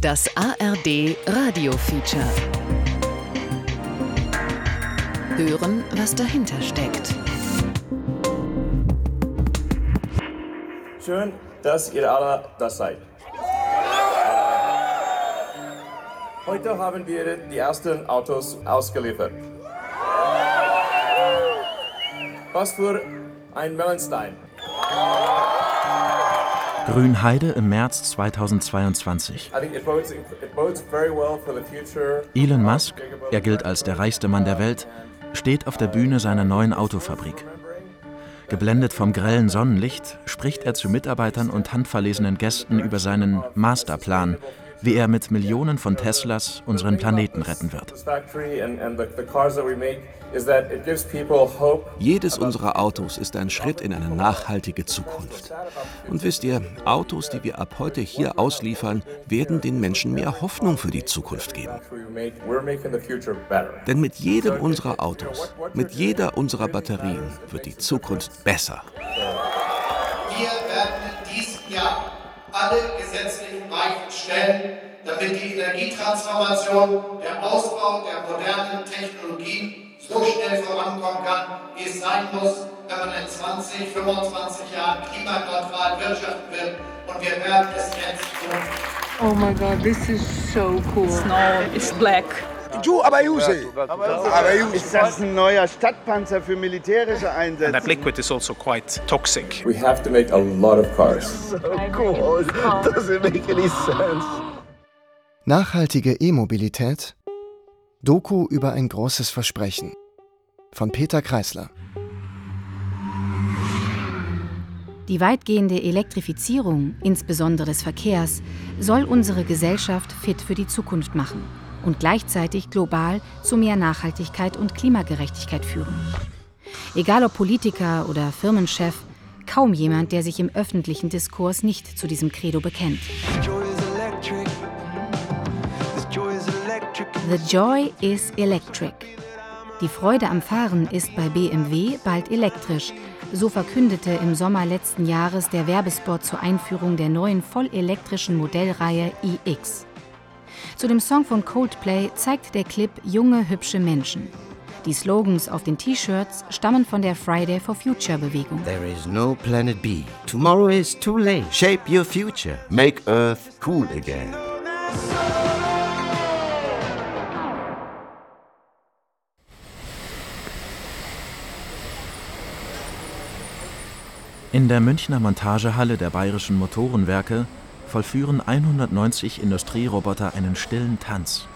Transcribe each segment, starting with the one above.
Das ARD Radio Feature. Hören, was dahinter steckt. Schön, dass ihr alle da seid. Heute haben wir die ersten Autos ausgeliefert. Was für ein Meilenstein. Grünheide im März 2022. Elon Musk, er gilt als der reichste Mann der Welt, steht auf der Bühne seiner neuen Autofabrik. Geblendet vom grellen Sonnenlicht spricht er zu Mitarbeitern und handverlesenen Gästen über seinen Masterplan, wie er mit Millionen von Teslas unseren Planeten retten wird. Jedes unserer Autos ist ein Schritt in eine nachhaltige Zukunft. Und wisst ihr, Autos, die wir ab heute hier ausliefern, werden den Menschen mehr Hoffnung für die Zukunft geben. Denn mit jedem unserer Autos, mit jeder unserer Batterien wird die Zukunft besser. Wir werden in diesem Jahr alle gesetzlichen Weichen stellen, damit die Energietransformation, der Ausbau der modernen Technologien so schnell vorankommen kann, wie es sein muss, wenn man in 20, 25 Jahren klimaneutral wirtschaften will. Und wir werden es jetzt tun. Oh my god, this is so cool. Snow, it's black. Du, aber Juse. Aber Juse. Ist das ein neuer Stadtpanzer für militärische Einsätze? And that liquid is also quite toxic. We have to make a lot of cars. So cool. Doesn't make any sense. Nachhaltige E-Mobilität. Doku über ein großes Versprechen. Von Peter Kreisler. Die weitgehende Elektrifizierung, insbesondere des Verkehrs, soll unsere Gesellschaft fit für die Zukunft machen und gleichzeitig global zu mehr Nachhaltigkeit und Klimagerechtigkeit führen. Egal ob Politiker oder Firmenchef, kaum jemand, der sich im öffentlichen Diskurs nicht zu diesem Credo bekennt. The Joy is Electric. Die Freude am Fahren ist bei BMW bald elektrisch. So verkündete im Sommer letzten Jahres der Werbespot zur Einführung der neuen vollelektrischen Modellreihe iX. Zu dem Song von Coldplay zeigt der Clip junge, hübsche Menschen. Die Slogans auf den T-Shirts stammen von der Friday for Future Bewegung. There is no planet B. Tomorrow is too late. Shape your future. Make Earth cool again. In der Münchner Montagehalle der Bayerischen Motorenwerke vollführen 190 Industrieroboter einen stillen Tanz.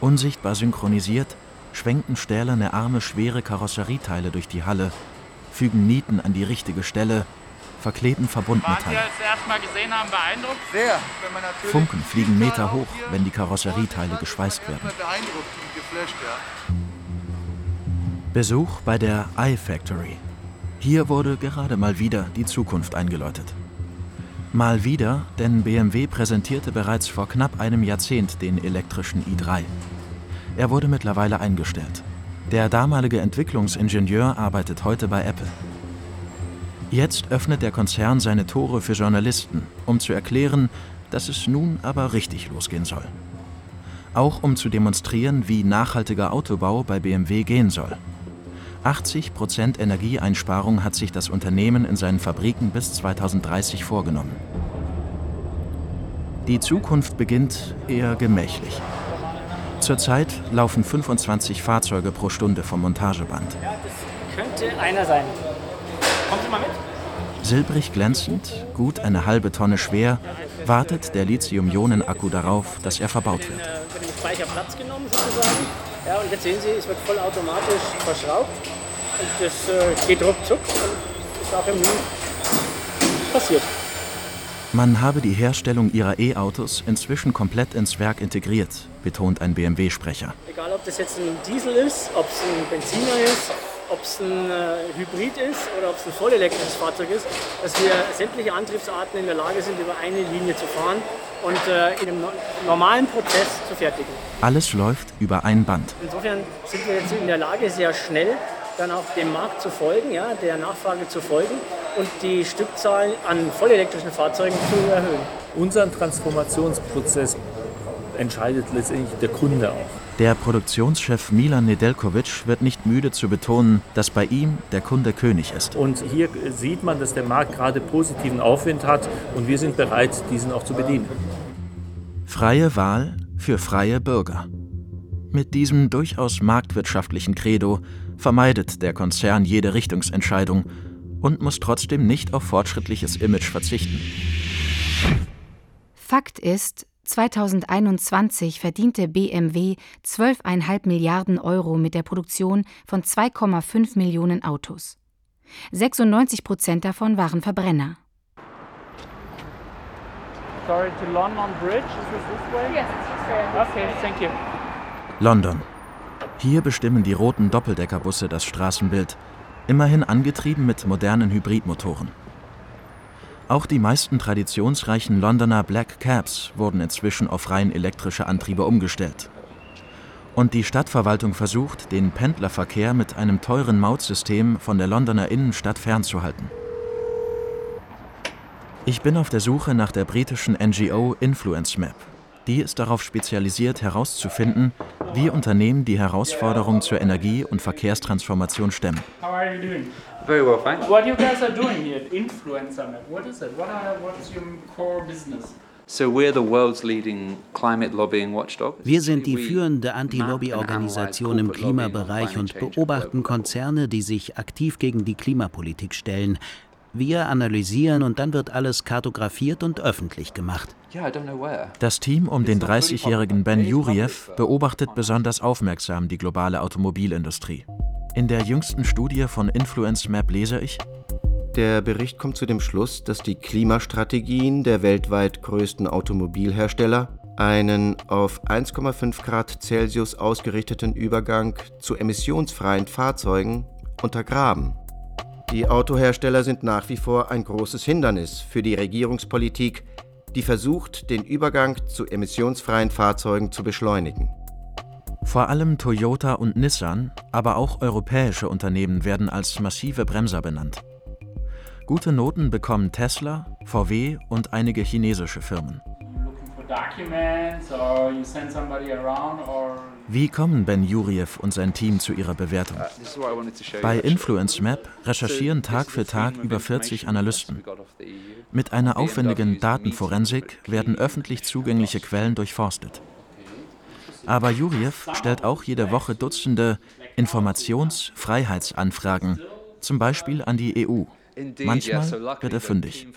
Unsichtbar synchronisiert schwenken stählerne Arme schwere Karosserieteile durch die Halle, fügen Nieten an die richtige Stelle, verkleben Verbundmetalle. Sehr. Funken fliegen Meter hoch, wenn die Karosserieteile geschweißt werden. Besuch bei der iFactory. Hier wurde gerade mal wieder die Zukunft eingeläutet. Mal wieder, denn BMW präsentierte bereits vor knapp einem Jahrzehnt den elektrischen i3. Er wurde mittlerweile eingestellt. Der damalige Entwicklungsingenieur arbeitet heute bei Apple. Jetzt öffnet der Konzern seine Tore für Journalisten, um zu erklären, dass es nun aber richtig losgehen soll. Auch um zu demonstrieren, wie nachhaltiger Autobau bei BMW gehen soll. 80 Prozent Energieeinsparung hat sich das Unternehmen in seinen Fabriken bis 2030 vorgenommen. Die Zukunft beginnt eher gemächlich. Zurzeit laufen 25 Fahrzeuge pro Stunde vom Montageband. Ja, das könnte einer sein. Kommt mal mit. Silbrig glänzend, gut eine halbe Tonne schwer, wartet der Lithium-Ionen-Akku darauf, dass er verbaut wird. Für den Speicher Platz genommen sozusagen. Ja, und jetzt sehen Sie, es wird vollautomatisch verschraubt. Und das äh, geht ruckzuck und ist auch im Nu passiert. Man habe die Herstellung ihrer E-Autos inzwischen komplett ins Werk integriert, betont ein BMW-Sprecher. Egal, ob das jetzt ein Diesel ist, ob es ein Benziner ist, ob es ein äh, Hybrid ist oder ob es ein vollelektrisches Fahrzeug ist, dass wir sämtliche Antriebsarten in der Lage sind, über eine Linie zu fahren und äh, in einem no normalen Prozess zu fertigen. Alles läuft über ein Band. Insofern sind wir jetzt in der Lage, sehr schnell dann auch dem Markt zu folgen, ja, der Nachfrage zu folgen und die Stückzahlen an vollelektrischen Fahrzeugen zu erhöhen. Unseren Transformationsprozess entscheidet letztendlich der Kunde auch. Der Produktionschef Milan Nedeljkovic wird nicht müde zu betonen, dass bei ihm der Kunde König ist. Und hier sieht man, dass der Markt gerade positiven Aufwind hat und wir sind bereit, diesen auch zu bedienen. Freie Wahl für freie Bürger. Mit diesem durchaus marktwirtschaftlichen Credo vermeidet der Konzern jede Richtungsentscheidung und muss trotzdem nicht auf fortschrittliches Image verzichten. Fakt ist, 2021 verdiente BMW 12,5 Milliarden Euro mit der Produktion von 2,5 Millionen Autos. 96 Prozent davon waren Verbrenner. Sorry, to London Bridge. Is this this way? Yes, Okay, thank you. London. Hier bestimmen die roten Doppeldeckerbusse das Straßenbild, immerhin angetrieben mit modernen Hybridmotoren. Auch die meisten traditionsreichen Londoner Black Cabs wurden inzwischen auf rein elektrische Antriebe umgestellt. Und die Stadtverwaltung versucht, den Pendlerverkehr mit einem teuren Mautsystem von der Londoner Innenstadt fernzuhalten. Ich bin auf der Suche nach der britischen NGO Influence Map. Die ist darauf spezialisiert, herauszufinden, wie Unternehmen die Herausforderung zur Energie- und Verkehrstransformation stemmen. Very well, thanks. What you guys are doing here at Influencer Map? What is it? What are, what's your core business? So we're the world's leading climate lobbying watchdog. Wir sind die führende Anti-Lobby-Organisation im Klimabereich und beobachten Konzerne, die sich aktiv gegen die Klimapolitik stellen. Wir analysieren und dann wird alles kartografiert und öffentlich gemacht. Das Team um den 30-jährigen Ben Juriev beobachtet besonders aufmerksam die globale Automobilindustrie. In der jüngsten Studie von Influence Map lese ich, Der Bericht kommt zu dem Schluss, dass die Klimastrategien der weltweit größten Automobilhersteller einen auf 1,5 Grad Celsius ausgerichteten Übergang zu emissionsfreien Fahrzeugen untergraben. Die Autohersteller sind nach wie vor ein großes Hindernis für die Regierungspolitik, die versucht, den Übergang zu emissionsfreien Fahrzeugen zu beschleunigen. Vor allem Toyota und Nissan, aber auch europäische Unternehmen werden als massive Bremser benannt. Gute Noten bekommen Tesla, VW und einige chinesische Firmen. Wie kommen Ben Juriev und sein Team zu ihrer Bewertung? Bei. Influence Map recherchieren Tag für Tag über 40 Analysten. Mit einer aufwendigen Datenforensik werden öffentlich zugängliche Quellen durchforstet. Aber Juriev stellt auch jede Woche Dutzende Informationsfreiheitsanfragen, zum Beispiel an die EU. Indeed, Manchmal wird er fündig.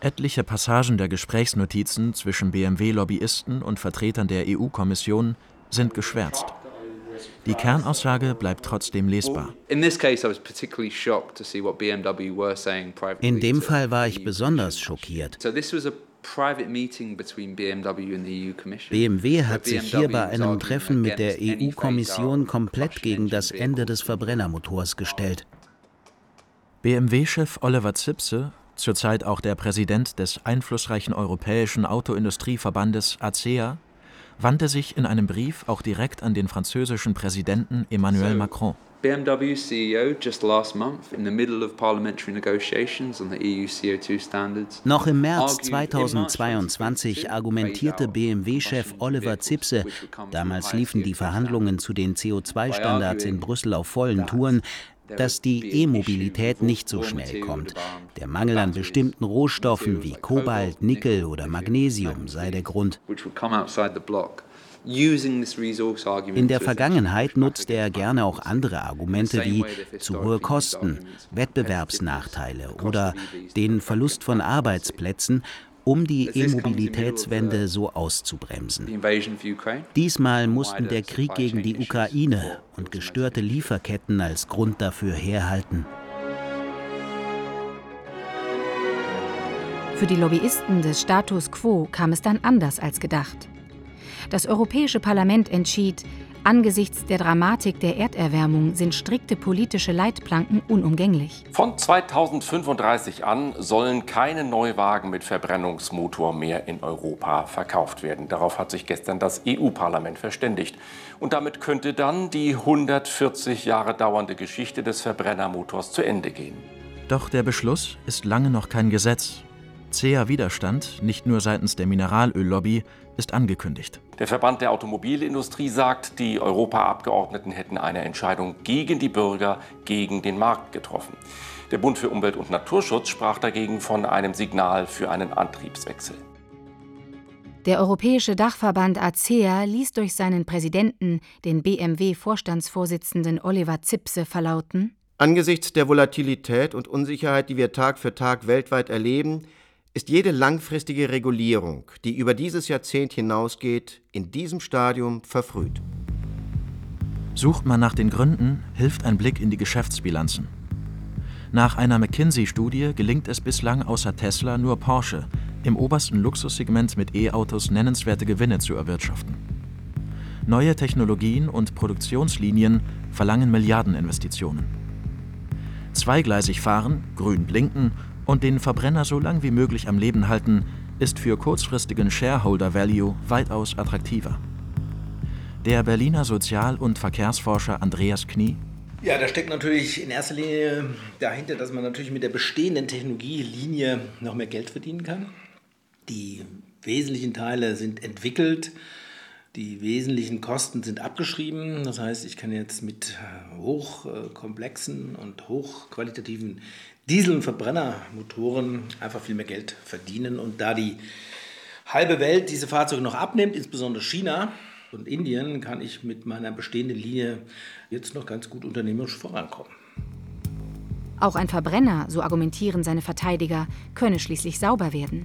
Etliche Passagen der Gesprächsnotizen zwischen BMW-Lobbyisten und Vertretern der EU-Kommission sind geschwärzt. Die Kernaussage bleibt trotzdem lesbar. In this case, I was particularly shocked to see what BMW were saying privately. In dem Fall war ich EU besonders schockiert. BMW and the EU Commission. BMW hat sich hier bei einem Treffen mit der EU-Kommission komplett gegen das Ende des Verbrennermotors gestellt. BMW-Chef Oliver Zipse, zurzeit auch der Präsident des einflussreichen europäischen Autoindustrieverbandes ACEA, wandte sich in einem Brief auch direkt an den französischen Präsidenten Emmanuel Macron. BMW CEO just last month, in the middle of parliamentary negotiations on the EU CO2 standards, Noch im März argued in 2022 argumentierte BMW-Chef Oliver Zipse, damals liefen die Verhandlungen zu den CO2-Standards in Brüssel auf vollen Touren, dass die E-Mobilität nicht so schnell kommt. Der Mangel an bestimmten Rohstoffen wie Kobalt, Nickel oder Magnesium sei der Grund. In der Vergangenheit nutzte er gerne auch andere Argumente wie zu hohe Kosten, Wettbewerbsnachteile oder den Verlust von Arbeitsplätzen, um die E-Mobilitätswende so auszubremsen. Diesmal mussten der Krieg gegen die Ukraine und gestörte Lieferketten als Grund dafür herhalten. Für die Lobbyisten des Status quo kam es dann anders als gedacht. Das Europäische Parlament entschied, angesichts der Dramatik der Erderwärmung sind strikte politische Leitplanken unumgänglich. Von 2035 an sollen keine Neuwagen mit Verbrennungsmotor mehr in Europa verkauft werden. Darauf hat sich gestern das EU-Parlament verständigt. Und damit könnte dann die 140 Jahre dauernde Geschichte des Verbrennermotors zu Ende gehen. Doch der Beschluss ist lange noch kein Gesetz. Zäher Widerstand, nicht nur seitens der Mineralöllobby, ist angekündigt. Der Verband der Automobilindustrie sagt, die Europaabgeordneten hätten eine Entscheidung gegen die Bürger, gegen den Markt getroffen. Der Bund für Umwelt und Naturschutz sprach dagegen von einem Signal für einen Antriebswechsel. Der europäische Dachverband ACEA ließ durch seinen Präsidenten, den BMW-Vorstandsvorsitzenden Oliver Zipse, verlauten: Angesichts der Volatilität und Unsicherheit, die wir Tag für Tag weltweit erleben, ist jede langfristige Regulierung, die über dieses Jahrzehnt hinausgeht, in diesem Stadium verfrüht. Sucht man nach den Gründen, hilft ein Blick in die Geschäftsbilanzen. Nach einer McKinsey-Studie gelingt es bislang außer Tesla nur Porsche, im obersten Luxussegment mit E-Autos nennenswerte Gewinne zu erwirtschaften. Neue Technologien und Produktionslinien verlangen Milliardeninvestitionen. Zweigleisig fahren, grün blinken und den Verbrenner so lang wie möglich am Leben halten, ist für kurzfristigen Shareholder Value weitaus attraktiver. Der Berliner Sozial- und Verkehrsforscher Andreas Knie ja, da steckt natürlich in erster Linie dahinter, dass man natürlich mit der bestehenden Technologielinie noch mehr Geld verdienen kann. Die wesentlichen Teile sind entwickelt, die wesentlichen Kosten sind abgeschrieben. Das heißt, ich kann jetzt mit hochkomplexen und hochqualitativen Diesel- und Verbrennermotoren einfach viel mehr Geld verdienen. Und da die halbe Welt diese Fahrzeuge noch abnimmt, insbesondere China, und Indien kann ich mit meiner bestehenden Linie jetzt noch ganz gut unternehmerisch vorankommen. Auch ein Verbrenner, so argumentieren seine Verteidiger, könne schließlich sauber werden.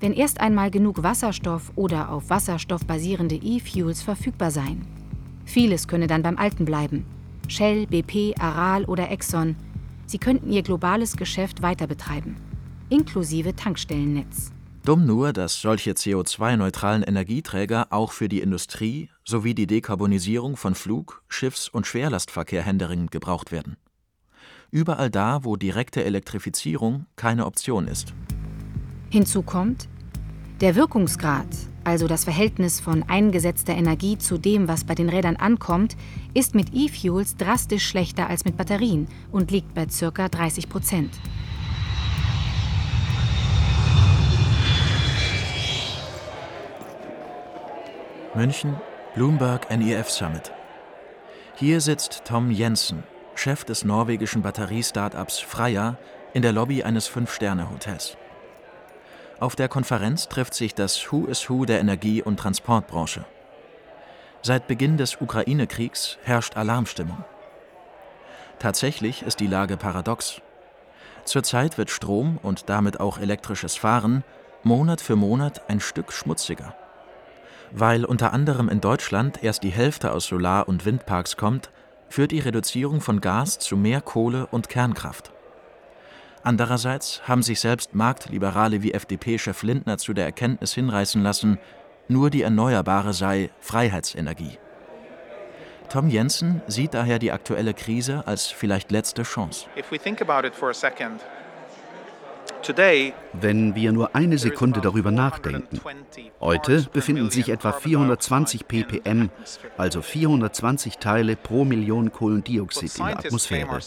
Wenn erst einmal genug Wasserstoff oder auf Wasserstoff basierende E-Fuels verfügbar seien. Vieles könne dann beim Alten bleiben. Shell, BP, Aral oder Exxon. Sie könnten ihr globales Geschäft weiter betreiben. Inklusive Tankstellennetz. Dumm nur, dass solche CO2-neutralen Energieträger auch für die Industrie sowie die Dekarbonisierung von Flug-, Schiffs- und Schwerlastverkehr händeringend gebraucht werden. Überall da, wo direkte Elektrifizierung keine Option ist. Hinzu kommt, der Wirkungsgrad, also das Verhältnis von eingesetzter Energie zu dem, was bei den Rädern ankommt, ist mit E-Fuels drastisch schlechter als mit Batterien und liegt bei ca. 30 Prozent. München, Bloomberg NEF Summit. Hier sitzt Tom Jensen, Chef des norwegischen Batteriestartups Freya, in der Lobby eines Fünf-Sterne-Hotels. Auf der Konferenz trifft sich das Who is Who der Energie- und Transportbranche. Seit Beginn des Ukraine-Kriegs herrscht Alarmstimmung. Tatsächlich ist die Lage paradox. Zurzeit wird Strom und damit auch elektrisches Fahren Monat für Monat ein Stück schmutziger. Weil unter anderem in Deutschland erst die Hälfte aus Solar- und Windparks kommt, führt die Reduzierung von Gas zu mehr Kohle und Kernkraft. Andererseits haben sich selbst Marktliberale wie FDP-Chef Lindner zu der Erkenntnis hinreißen lassen, nur die Erneuerbare sei Freiheitsenergie. Tom Jensen sieht daher die aktuelle Krise als vielleicht letzte Chance. Wenn wir nur eine Sekunde darüber nachdenken. Heute befinden sich etwa 420 ppm, also 420 Teile pro Million Kohlendioxid in der Atmosphäre.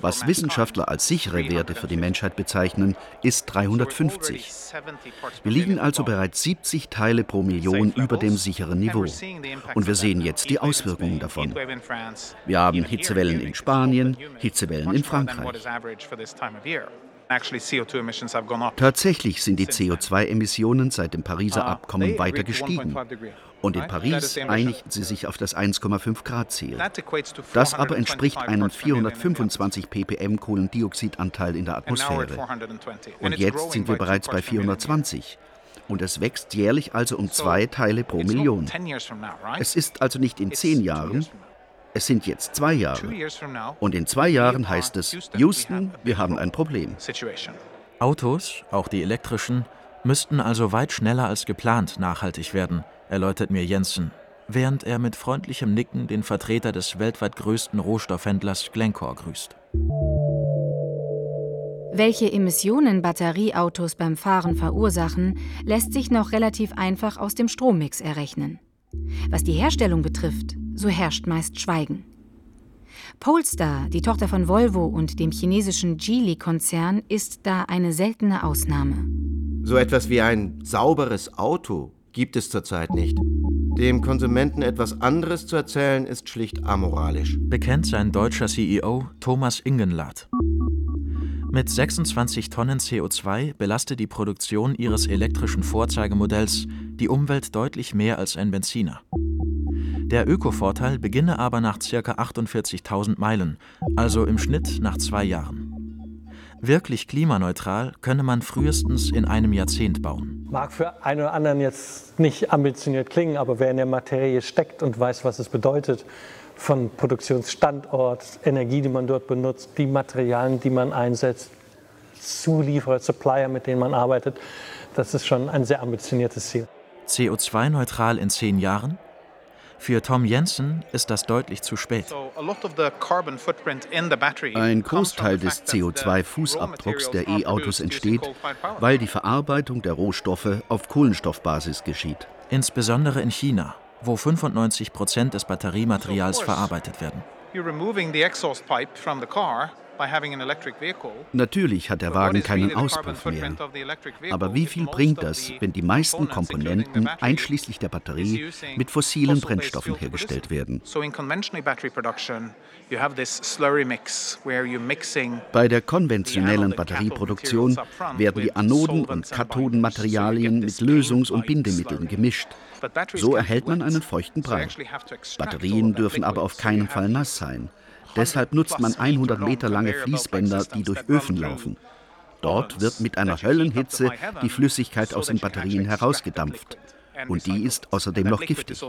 Was Wissenschaftler als sichere Werte für die Menschheit bezeichnen, ist 350. Wir liegen also bereits 70 Teile pro Million über dem sicheren Niveau. Und wir sehen jetzt die Auswirkungen davon. Wir haben Hitzewellen in Spanien, Hitzewellen in Frankreich. Tatsächlich sind die CO2-Emissionen seit dem Pariser Abkommen weiter gestiegen. Und in Paris einigten sie sich auf das 1,5 Grad Ziel. Das aber entspricht einem 425 ppm Kohlendioxidanteil in der Atmosphäre. Und jetzt sind wir bereits bei 420. Und es wächst jährlich also um zwei Teile pro Million. Es ist also nicht in zehn Jahren, es sind jetzt zwei Jahre. Und in zwei Jahren heißt es, Houston, wir haben ein Problem. Autos, auch die elektrischen, müssten also weit schneller als geplant nachhaltig werden, erläutert mir Jensen, während er mit freundlichem Nicken den Vertreter des weltweit größten Rohstoffhändlers Glencore grüßt. Welche Emissionen Batterieautos beim Fahren verursachen, lässt sich noch relativ einfach aus dem Strommix errechnen. Was die Herstellung betrifft, so herrscht meist Schweigen. Polestar, die Tochter von Volvo und dem chinesischen Geely-Konzern, ist da eine seltene Ausnahme. So etwas wie ein sauberes Auto gibt es zurzeit nicht. Dem Konsumenten etwas anderes zu erzählen, ist schlicht amoralisch. Bekennt sein deutscher CEO Thomas Ingenlath. Mit 26 Tonnen CO2 belastet die Produktion ihres elektrischen Vorzeigemodells die Umwelt deutlich mehr als ein Benziner. Der Ökovorteil beginne aber nach ca. 48.000 Meilen, also im Schnitt nach zwei Jahren. Wirklich klimaneutral könne man frühestens in einem Jahrzehnt bauen. Mag für einen oder anderen jetzt nicht ambitioniert klingen, aber wer in der Materie steckt und weiß, was es bedeutet, von Produktionsstandort, Energie, die man dort benutzt, die Materialien, die man einsetzt, Zulieferer, Supplier, mit denen man arbeitet, das ist schon ein sehr ambitioniertes Ziel. CO2-neutral in zehn Jahren? Für Tom Jensen ist das deutlich zu spät. Ein Großteil des CO2-Fußabdrucks der E-Autos entsteht, weil die Verarbeitung der Rohstoffe auf Kohlenstoffbasis geschieht. Insbesondere in China, wo 95 Prozent des Batteriematerials verarbeitet werden. Natürlich hat der Wagen keinen Auspuff mehr. Aber wie viel bringt das, wenn die meisten Komponenten, einschließlich der Batterie, mit fossilen Brennstoffen hergestellt werden? Bei der konventionellen Batterieproduktion werden die Anoden- und Kathodenmaterialien mit Lösungs- und Bindemitteln gemischt. So erhält man einen feuchten Brei. Batterien dürfen aber auf keinen Fall nass sein. Deshalb nutzt man 100 Meter lange Fließbänder, die durch Öfen laufen. Dort wird mit einer Höllenhitze die Flüssigkeit aus den Batterien herausgedampft. Und die ist außerdem noch giftig.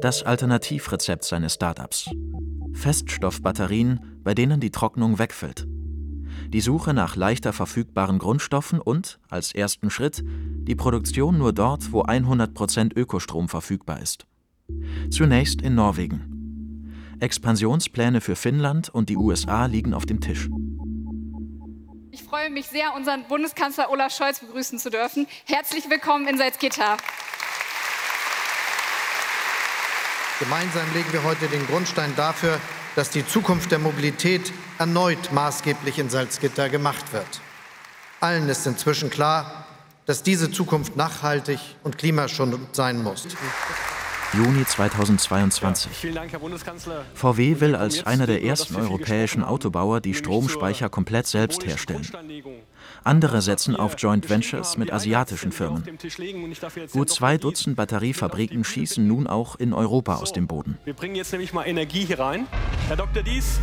Das Alternativrezept seines Startups. Feststoffbatterien, bei denen die Trocknung wegfällt. Die Suche nach leichter verfügbaren Grundstoffen und, als ersten Schritt, die Produktion nur dort, wo 100% Ökostrom verfügbar ist. Zunächst in Norwegen. Expansionspläne für Finnland und die USA liegen auf dem Tisch. Ich freue mich sehr, unseren Bundeskanzler Olaf Scholz begrüßen zu dürfen. Herzlich willkommen in Salzgitter. Gemeinsam legen wir heute den Grundstein dafür, dass die Zukunft der Mobilität erneut maßgeblich in Salzgitter gemacht wird. Allen ist inzwischen klar, dass diese Zukunft nachhaltig und klimaschonend sein muss. Juni 2022. Vielen Dank. VW will als einer der ersten europäischen Autobauer die Stromspeicher komplett selbst herstellen. Andere setzen auf Joint Ventures mit asiatischen Firmen. Gut zwei Dutzend Batteriefabriken schießen nun auch in Europa aus dem Boden. Wir bringen jetzt nämlich mal Energie hier rein. Herr Dr. Dies,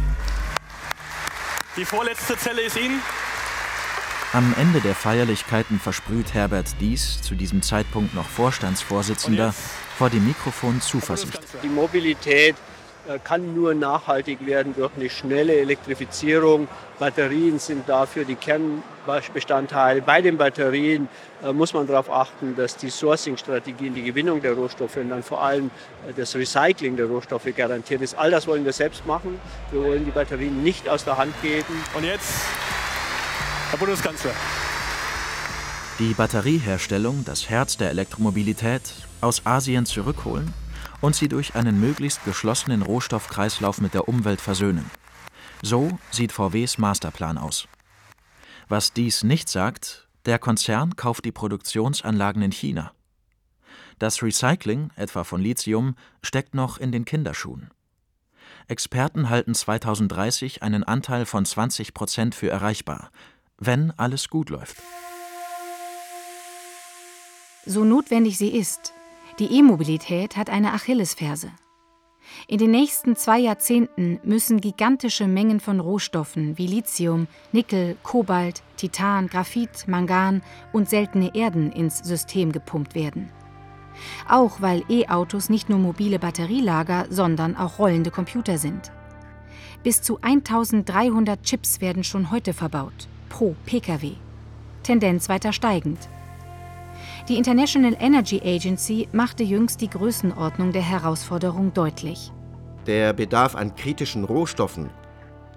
die vorletzte Zelle ist Ihnen. Am Ende der Feierlichkeiten versprüht Herbert Dies, zu diesem Zeitpunkt noch Vorstandsvorsitzender, vor dem Mikrofon Zuversicht. Die Mobilität äh, kann nur nachhaltig werden durch eine schnelle Elektrifizierung. Batterien sind dafür die Kernbestandteile. Bei den Batterien äh, muss man darauf achten, dass die Sourcing-Strategien, die Gewinnung der Rohstoffe und dann vor allem äh, das Recycling der Rohstoffe garantiert ist. All das wollen wir selbst machen. Wir wollen die Batterien nicht aus der Hand geben. Und jetzt Herr Bundeskanzler. Die Batterieherstellung, das Herz der Elektromobilität, aus Asien zurückholen und sie durch einen möglichst geschlossenen Rohstoffkreislauf mit der Umwelt versöhnen. So sieht VWs Masterplan aus. Was dies nicht sagt, der Konzern kauft die Produktionsanlagen in China. Das Recycling, etwa von Lithium, steckt noch in den Kinderschuhen. Experten halten 2030 einen Anteil von 20 Prozent für erreichbar, wenn alles gut läuft. So notwendig sie ist, die E-Mobilität hat eine Achillesferse. In den nächsten zwei Jahrzehnten müssen gigantische Mengen von Rohstoffen wie Lithium, Nickel, Kobalt, Titan, Graphit, Mangan und seltene Erden ins System gepumpt werden. Auch weil E-Autos nicht nur mobile Batterielager, sondern auch rollende Computer sind. Bis zu 1300 Chips werden schon heute verbaut pro Pkw. Tendenz weiter steigend. Die International Energy Agency machte jüngst die Größenordnung der Herausforderung deutlich. Der Bedarf an kritischen Rohstoffen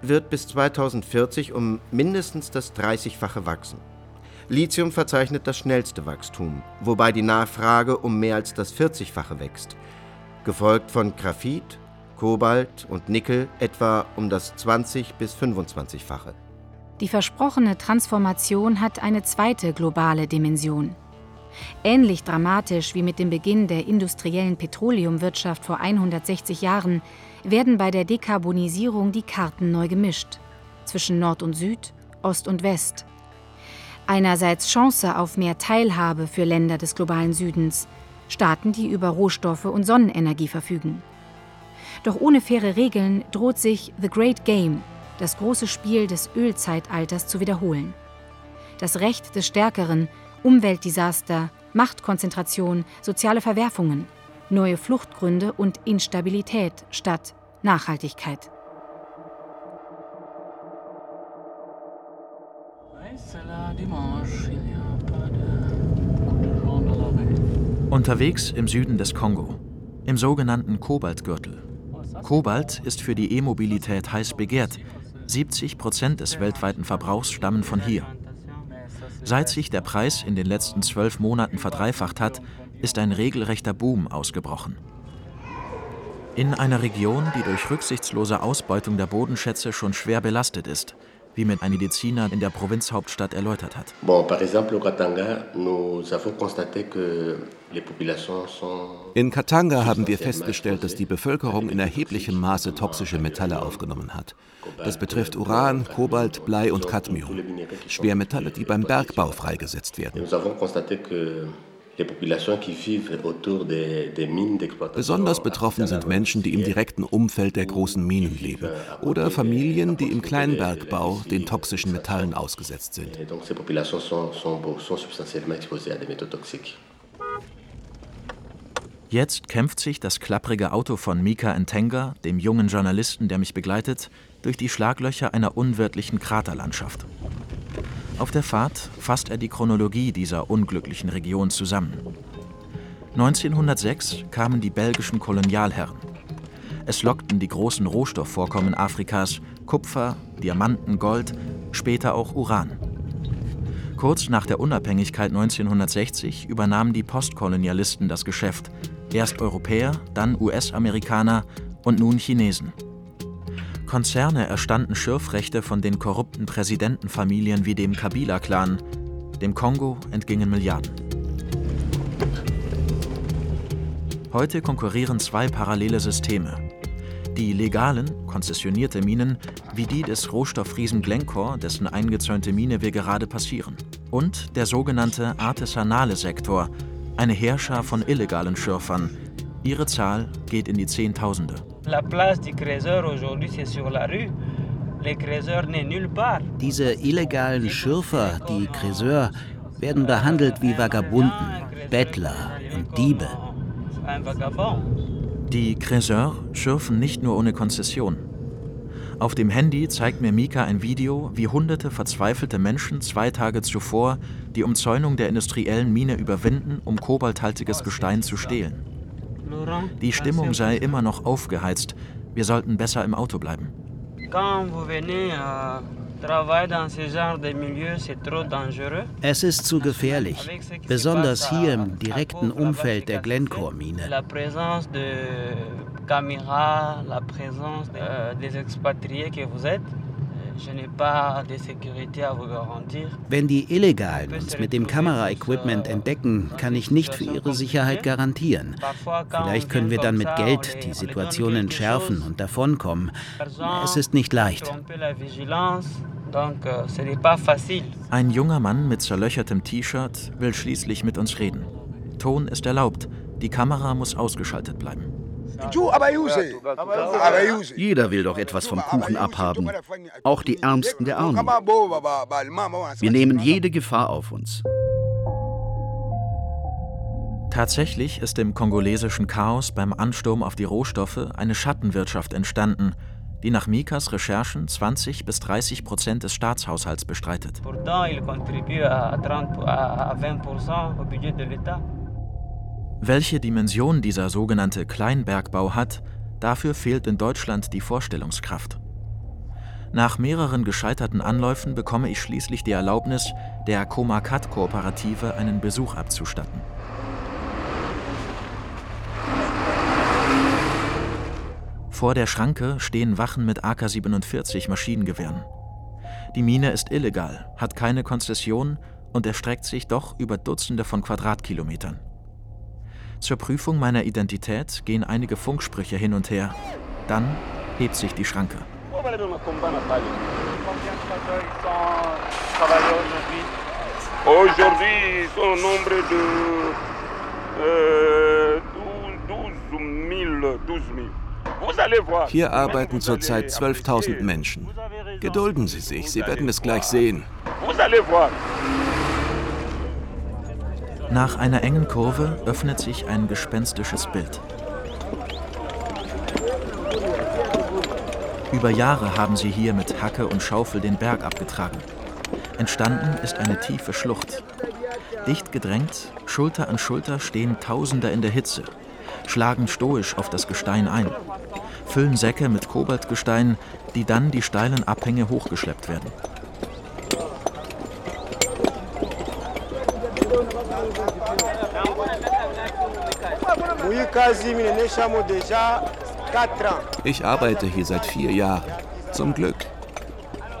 wird bis 2040 um mindestens das 30-fache wachsen. Lithium verzeichnet das schnellste Wachstum, wobei die Nachfrage um mehr als das 40-fache wächst. gefolgt von Graphit, Kobalt und Nickel etwa um das 20 bis 25-fache. Die versprochene Transformation hat eine zweite globale Dimension. Ähnlich dramatisch wie mit dem Beginn der industriellen Petroleumwirtschaft vor 160 Jahren werden bei der Dekarbonisierung die Karten neu gemischt. Zwischen Nord und Süd, Ost und West. Einerseits Chance auf mehr Teilhabe für Länder des globalen Südens, Staaten, die über Rohstoffe und Sonnenenergie verfügen. Doch ohne faire Regeln droht sich The Great Game, das große Spiel des Ölzeitalters, zu wiederholen. Das Recht des Stärkeren, Umweltdesaster, Machtkonzentration, soziale Verwerfungen, neue Fluchtgründe und Instabilität statt Nachhaltigkeit. Unterwegs im Süden des Kongo, im sogenannten Kobaltgürtel. Kobalt ist für die E-Mobilität heiß begehrt. 70 Prozent des weltweiten Verbrauchs stammen von hier. Seit sich der Preis in den letzten zwölf Monaten verdreifacht hat, ist ein regelrechter Boom ausgebrochen. In einer Region, die durch rücksichtslose Ausbeutung der Bodenschätze schon schwer belastet ist, wie mir ein Mediziner in der Provinzhauptstadt erläutert hat. In Katanga haben wir festgestellt, dass die Bevölkerung in erheblichem Maße toxische Metalle aufgenommen hat. Das betrifft Uran, Kobalt, Blei und Cadmium, Schwermetalle, die beim Bergbau freigesetzt werden. Besonders betroffen sind Menschen, die im direkten Umfeld der großen Minen leben oder Familien, die im Kleinbergbau den toxischen Metallen ausgesetzt sind. Jetzt kämpft sich das klapprige Auto von Mika Ntenga, dem jungen Journalisten, der mich begleitet, durch die Schlaglöcher einer unwirtlichen Kraterlandschaft. Auf der Fahrt fasst er die Chronologie dieser unglücklichen Region zusammen. 1906 kamen die belgischen Kolonialherren. Es lockten die großen Rohstoffvorkommen Afrikas Kupfer, Diamanten, Gold, später auch Uran. Kurz nach der Unabhängigkeit 1960 übernahmen die Postkolonialisten das Geschäft, erst Europäer, dann US-Amerikaner und nun Chinesen. Konzerne erstanden Schürfrechte von den korrupten Präsidentenfamilien wie dem Kabila-Clan. Dem Kongo entgingen Milliarden. Heute konkurrieren zwei parallele Systeme. Die legalen, konzessionierte Minen, wie die des Rohstoffriesen Glencore, dessen eingezäunte Mine wir gerade passieren. Und der sogenannte artisanale Sektor, eine Heerschar von illegalen Schürfern. Ihre Zahl geht in die Zehntausende. La place du Gréseur aujourd'hui, c'est sur la rue. Le Gréseur n'est nulle part. Diese illegalen Schürfer, die Gréseur, werden behandelt wie Vagabunden, Bettler und Diebe. Die Cresseurs schürfen nicht nur ohne Konzession. Auf dem Handy zeigt mir Mika ein Video, wie hunderte verzweifelte Menschen zwei Tage zuvor die Umzäunung der industriellen Mine überwinden, um kobalthaltiges Gestein zu stehlen. Die Stimmung sei immer noch aufgeheizt, wir sollten besser im Auto bleiben. Es ist zu gefährlich, besonders hier im direkten Umfeld der Glencore-Mine. Wenn die Illegalen uns mit dem Kameraequipment entdecken, kann ich nicht für ihre Sicherheit garantieren. Vielleicht können wir dann mit Geld die Situation entschärfen und davonkommen. Es ist nicht leicht. Euh. Ein junger Mann mit zerlöchertem T-Shirt will schließlich mit uns reden. Ton ist erlaubt, die Kamera muss ausgeschaltet bleiben. Jeder will doch etwas vom Kuchen abhaben, auch die Ärmsten der Armen. Wir nehmen jede Gefahr auf uns. Tatsächlich ist im kongolesischen Chaos beim Ansturm auf die Rohstoffe eine Schattenwirtschaft entstanden, die nach Mikas Recherchen 20 bis 30 Prozent des Staatshaushalts bestreitet. Pourtant, il contribue à 30 à 20% au budget de l'État. Welche Dimension dieser sogenannte Kleinbergbau hat, dafür fehlt in Deutschland die Vorstellungskraft. Nach mehreren gescheiterten Anläufen bekomme ich schließlich die Erlaubnis, der Komakat-Kooperative einen Besuch abzustatten. Vor der Schranke stehen Wachen mit AK-47 Maschinengewehren. Die Mine ist illegal, hat keine Konzession und erstreckt sich doch über Dutzende von Quadratkilometern. Zur Prüfung meiner Identität gehen einige Funksprüche hin und her. Dann hebt sich die Schranke. Aujourd'hui, son nombre de euh, 12 000. Hier arbeiten zurzeit 12.000 Menschen. Gedulden Sie sich, Sie werden es gleich sehen. Nach einer engen Kurve öffnet sich ein gespenstisches Bild. Über Jahre haben sie hier mit Hacke und Schaufel den Berg abgetragen. Entstanden ist eine tiefe Schlucht. Dicht gedrängt, Schulter an Schulter stehen Tausende in der Hitze, schlagen stoisch auf das Gestein ein, füllen Säcke mit Kobaltgestein, die dann die steilen Abhänge hochgeschleppt werden. Ich arbeite hier seit vier Jahren. Zum Glück.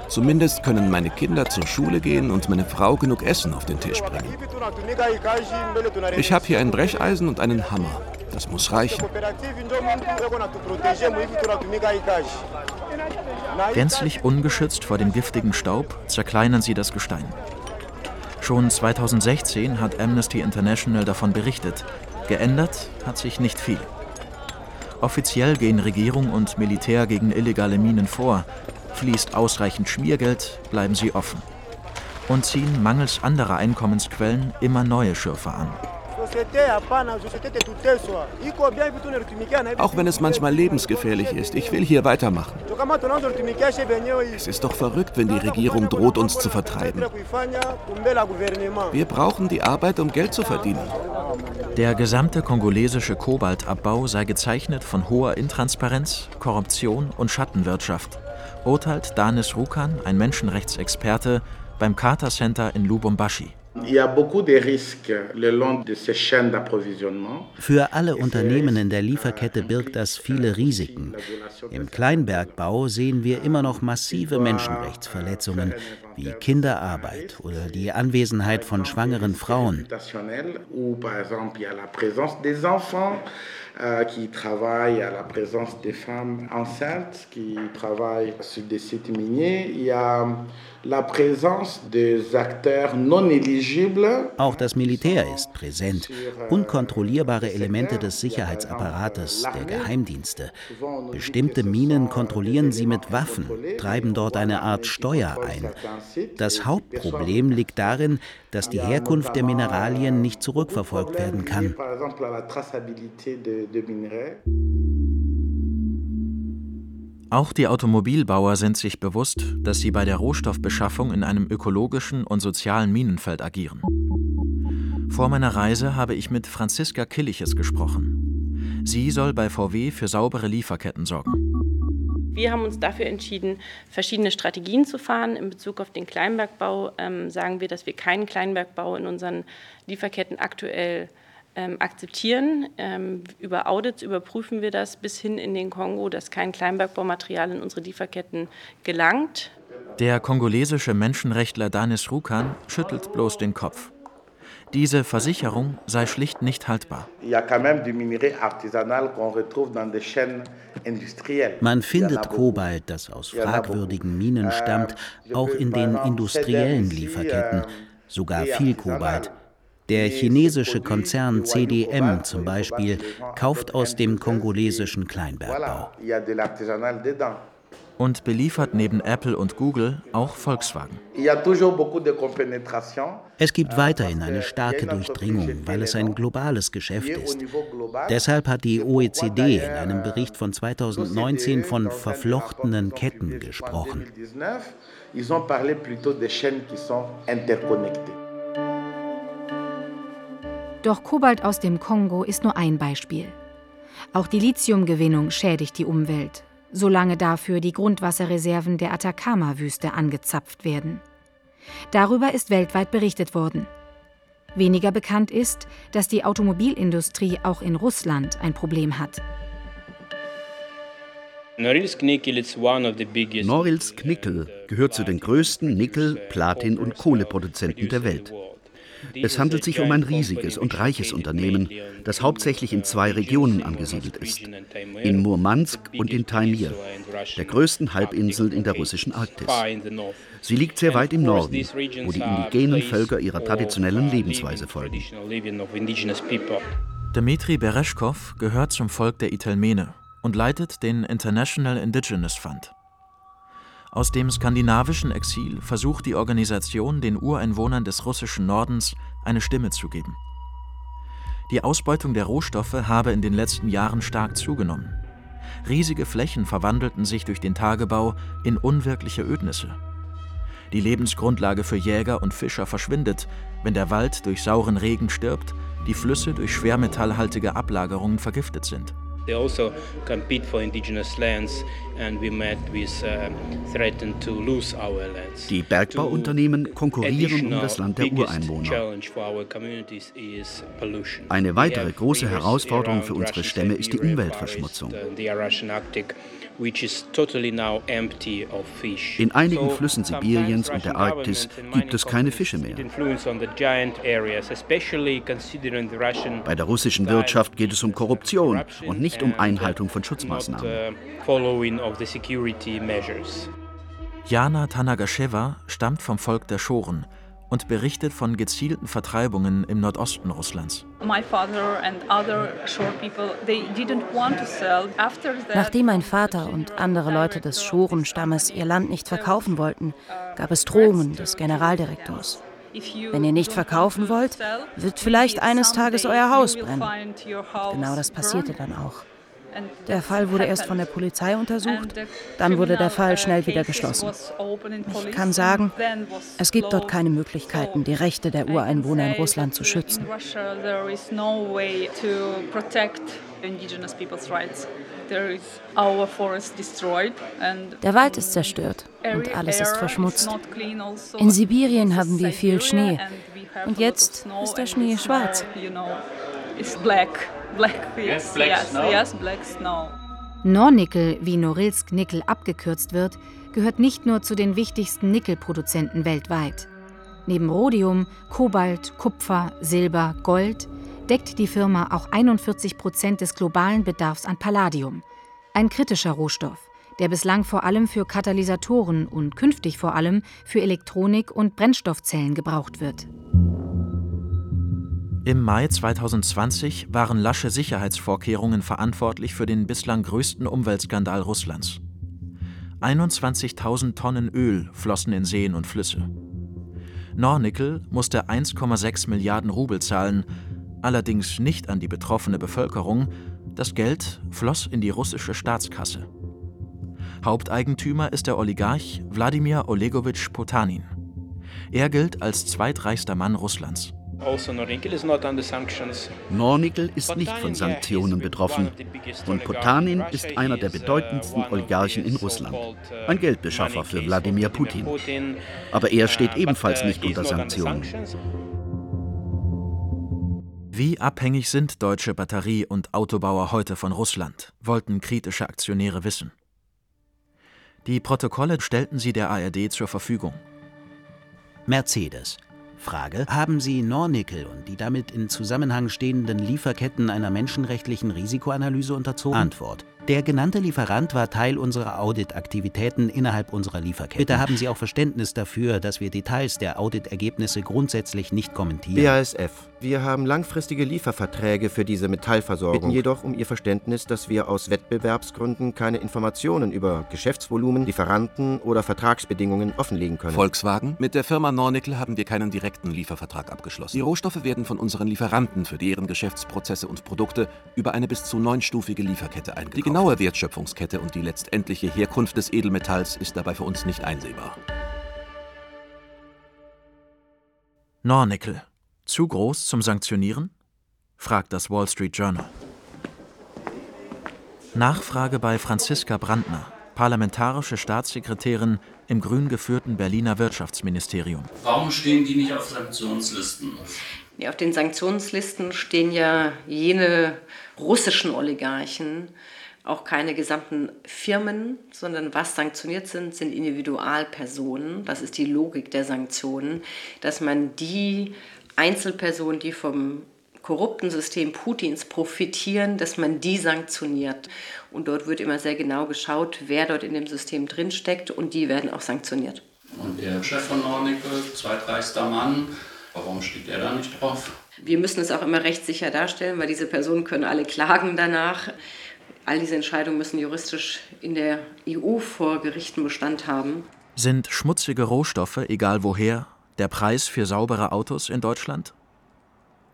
Zumindest können meine Kinder zur Schule gehen und meine Frau genug Essen auf den Tisch bringen. Ich habe hier ein Brecheisen und einen Hammer. Das muss reichen. Gänzlich ungeschützt vor dem giftigen Staub zerkleinern sie das Gestein. Schon 2016 hat Amnesty International davon berichtet. Geändert hat sich nicht viel. Offiziell gehen Regierung und Militär gegen illegale Minen vor. Fließt ausreichend Schmiergeld, bleiben sie offen. Und ziehen mangels anderer Einkommensquellen immer neue Schürfer an. Auch wenn es manchmal lebensgefährlich ist, ich will hier weitermachen. Es ist doch verrückt, wenn die Regierung droht, uns zu vertreiben. Wir brauchen die Arbeit, um Geld zu verdienen. Der gesamte kongolesische Kobaltabbau sei gezeichnet von hoher Intransparenz, Korruption und Schattenwirtschaft, urteilt Danis Rukan, ein Menschenrechtsexperte, beim Carter Center in Lubumbashi. Für alle Unternehmen in der Lieferkette birgt das viele Risiken. Im Kleinbergbau sehen wir immer noch massive Menschenrechtsverletzungen wie Kinderarbeit oder die Anwesenheit von schwangeren Frauen. Euh, qui travaillent à la présence des femmes enceintes qui travaillent sur des sites miniers. Il y a Auch das Militär ist präsent. Unkontrollierbare Elemente des Sicherheitsapparates, der Geheimdienste. Bestimmte Minen kontrollieren sie mit Waffen, treiben dort eine Art Steuer ein. Das Hauptproblem liegt darin, dass die Herkunft der Mineralien nicht zurückverfolgt werden kann. Auch die Automobilbauer sind sich bewusst, dass sie bei der Rohstoffbeschaffung in einem ökologischen und sozialen Minenfeld agieren. Vor meiner Reise habe ich mit Franziska Killiches gesprochen. Sie soll bei VW für saubere Lieferketten sorgen. Wir haben uns dafür entschieden, verschiedene Strategien zu fahren. In Bezug auf den Kleinbergbau ähm, sagen wir, dass wir keinen Kleinbergbau in unseren Lieferketten aktuell ähm, akzeptieren. Ähm, über Audits überprüfen wir das bis hin in den Kongo, dass kein Kleinbergbaumaterial in unsere Lieferketten gelangt. Der kongolesische Menschenrechtler Danis Rukan schüttelt bloß den Kopf. Diese Versicherung sei schlicht nicht haltbar. Man findet Kobalt, das aus fragwürdigen Minen stammt, auch in den industriellen Lieferketten, sogar viel Kobalt. Der chinesische Konzern CDM zum Beispiel kauft aus dem kongolesischen Kleinbergbau. Und beliefert neben Apple und Google auch Volkswagen. Es gibt weiterhin eine starke Durchdringung, weil es ein globales Geschäft ist. Deshalb hat die OECD in einem Bericht von 2019 von verflochtenen Ketten gesprochen. Ils ont parlé plutôt des chaînes qui sont interconnectées. Doch Kobalt aus dem Kongo ist nur ein Beispiel. Auch die Lithiumgewinnung schädigt die Umwelt, solange dafür die Grundwasserreserven der Atacama-Wüste angezapft werden. Darüber ist weltweit berichtet worden. Weniger bekannt ist, dass die Automobilindustrie auch in Russland ein Problem hat. Norilsk Nickel gehört zu den größten Nickel-, Platin- und Kohleproduzenten der Welt. Es handelt sich um ein riesiges und reiches Unternehmen, das hauptsächlich in zwei Regionen angesiedelt ist, in Murmansk und in Taimyr, der größten Halbinsel in der russischen Arktis. Sie liegt sehr weit im Norden, wo die indigenen Völker ihrer traditionellen Lebensweise folgen. Dmitri Bereschkow gehört zum Volk der Italmene und leitet den International Indigenous Fund. Aus dem skandinavischen Exil versucht die Organisation, den Ureinwohnern des russischen Nordens eine Stimme zu geben. Die Ausbeutung der Rohstoffe habe in den letzten Jahren stark zugenommen. Riesige Flächen verwandelten sich durch den Tagebau in unwirkliche Ödnisse. Die Lebensgrundlage für Jäger und Fischer verschwindet, wenn der Wald durch sauren Regen stirbt, die Flüsse durch schwermetallhaltige Ablagerungen vergiftet sind. They also compete for indigenous lands and we met with uh, threatened to lose our lands. Die Bergbauunternehmen konkurrieren um das Land der Ureinwohner. Eine weitere große Herausforderung für unsere Stämme ist die Umweltverschmutzung. In einigen Flüssen Sibiriens und der Arktis gibt es keine Fische mehr. Bei der russischen Wirtschaft geht es um Korruption und nicht um Einhaltung von Schutzmaßnahmen. Jana Tanagasheva stammt vom Volk der Schoren und berichtet von gezielten Vertreibungen im Nordosten Russlands. Nachdem mein Vater und andere Leute des Schorenstammes ihr Land nicht verkaufen wollten, gab es Drohungen des Generaldirektors. Wenn ihr nicht verkaufen wollt, wird vielleicht eines Tages euer Haus brennen. Genau das passierte dann auch. Der Fall wurde erst von der Polizei untersucht, dann wurde der Fall schnell wieder geschlossen. Ich kann sagen, es gibt dort keine Möglichkeiten, die Rechte der Ureinwohner in Russland zu schützen. Der Wald ist zerstört und alles ist verschmutzt. In Sibirien haben wir viel Schnee und jetzt ist der Schnee schwarz. Black, yes, black yes, snow. yes, black snow. Nornickel, wie Norilsk-Nickel abgekürzt wird, gehört nicht nur zu den wichtigsten Nickelproduzenten weltweit. Neben Rhodium, Kobalt, Kupfer, Silber, Gold deckt die Firma auch 41 Prozent des globalen Bedarfs an Palladium. Ein kritischer Rohstoff, der bislang vor allem für Katalysatoren und künftig vor allem für Elektronik und Brennstoffzellen gebraucht wird. Im Mai 2020 waren lasche Sicherheitsvorkehrungen verantwortlich für den bislang größten Umweltskandal Russlands. 21.000 Tonnen Öl flossen in Seen und Flüsse. Nornickel musste 1,6 Milliarden Rubel zahlen, allerdings nicht an die betroffene Bevölkerung, das Geld floss in die russische Staatskasse. Haupteigentümer ist der Oligarch Wladimir Olegowitsch Potanin. Er gilt als zweitreichster Mann Russlands. Nornickel ist nicht von Sanktionen betroffen und Potanin ist einer der bedeutendsten Oligarchen in Russland, uh, ein Geldbeschaffer für Wladimir Putin. Aber er steht uh, ebenfalls uh, nicht unter Sanktionen. Wie abhängig sind deutsche Batterie- und Autobauer heute von Russland, wollten kritische Aktionäre wissen. Die Protokolle stellten sie der ARD zur Verfügung. Mercedes – Frage: Haben Sie Nornickel und die damit in Zusammenhang stehenden Lieferketten einer menschenrechtlichen Risikoanalyse unterzogen? Antwort: der genannte Lieferant war Teil unserer Auditaktivitäten innerhalb unserer Lieferkette. Bitte haben Sie auch Verständnis dafür, dass wir Details der Auditergebnisse grundsätzlich nicht kommentieren. BASF. Wir haben langfristige Lieferverträge für diese Metallversorgung. Bitten jedoch um Ihr Verständnis, dass wir aus Wettbewerbsgründen keine Informationen über Geschäftsvolumen, Lieferanten oder Vertragsbedingungen offenlegen können. Volkswagen? Mit der Firma Nornickel haben wir keinen direkten Liefervertrag abgeschlossen. Die Rohstoffe werden von unseren Lieferanten für deren Geschäftsprozesse und Produkte über eine bis zu neunstufige Lieferkette eingekauft genaue Wertschöpfungskette und die letztendliche Herkunft des Edelmetalls ist dabei für uns nicht einsehbar. Nornickel. Zu groß zum Sanktionieren? fragt das Wall Street Journal. Nachfrage bei Franziska Brandner, parlamentarische Staatssekretärin im grün geführten Berliner Wirtschaftsministerium. Warum stehen die nicht auf Sanktionslisten? Ja, auf den Sanktionslisten stehen ja jene russischen Oligarchen, auch keine gesamten Firmen, sondern was sanktioniert sind, sind Individualpersonen. Das ist die Logik der Sanktionen, dass man die Einzelpersonen, die vom korrupten System Putins profitieren, dass man die sanktioniert. Und dort wird immer sehr genau geschaut, wer dort in dem System drinsteckt und die werden auch sanktioniert. Und der Chef von Nornickel, zweitreichster Mann, warum steht er da nicht drauf? Wir müssen es auch immer rechtssicher darstellen, weil diese Personen können alle klagen danach. All diese Entscheidungen müssen juristisch in der EU vor Gerichten Bestand haben. Sind schmutzige Rohstoffe, egal woher, der Preis für saubere Autos in Deutschland?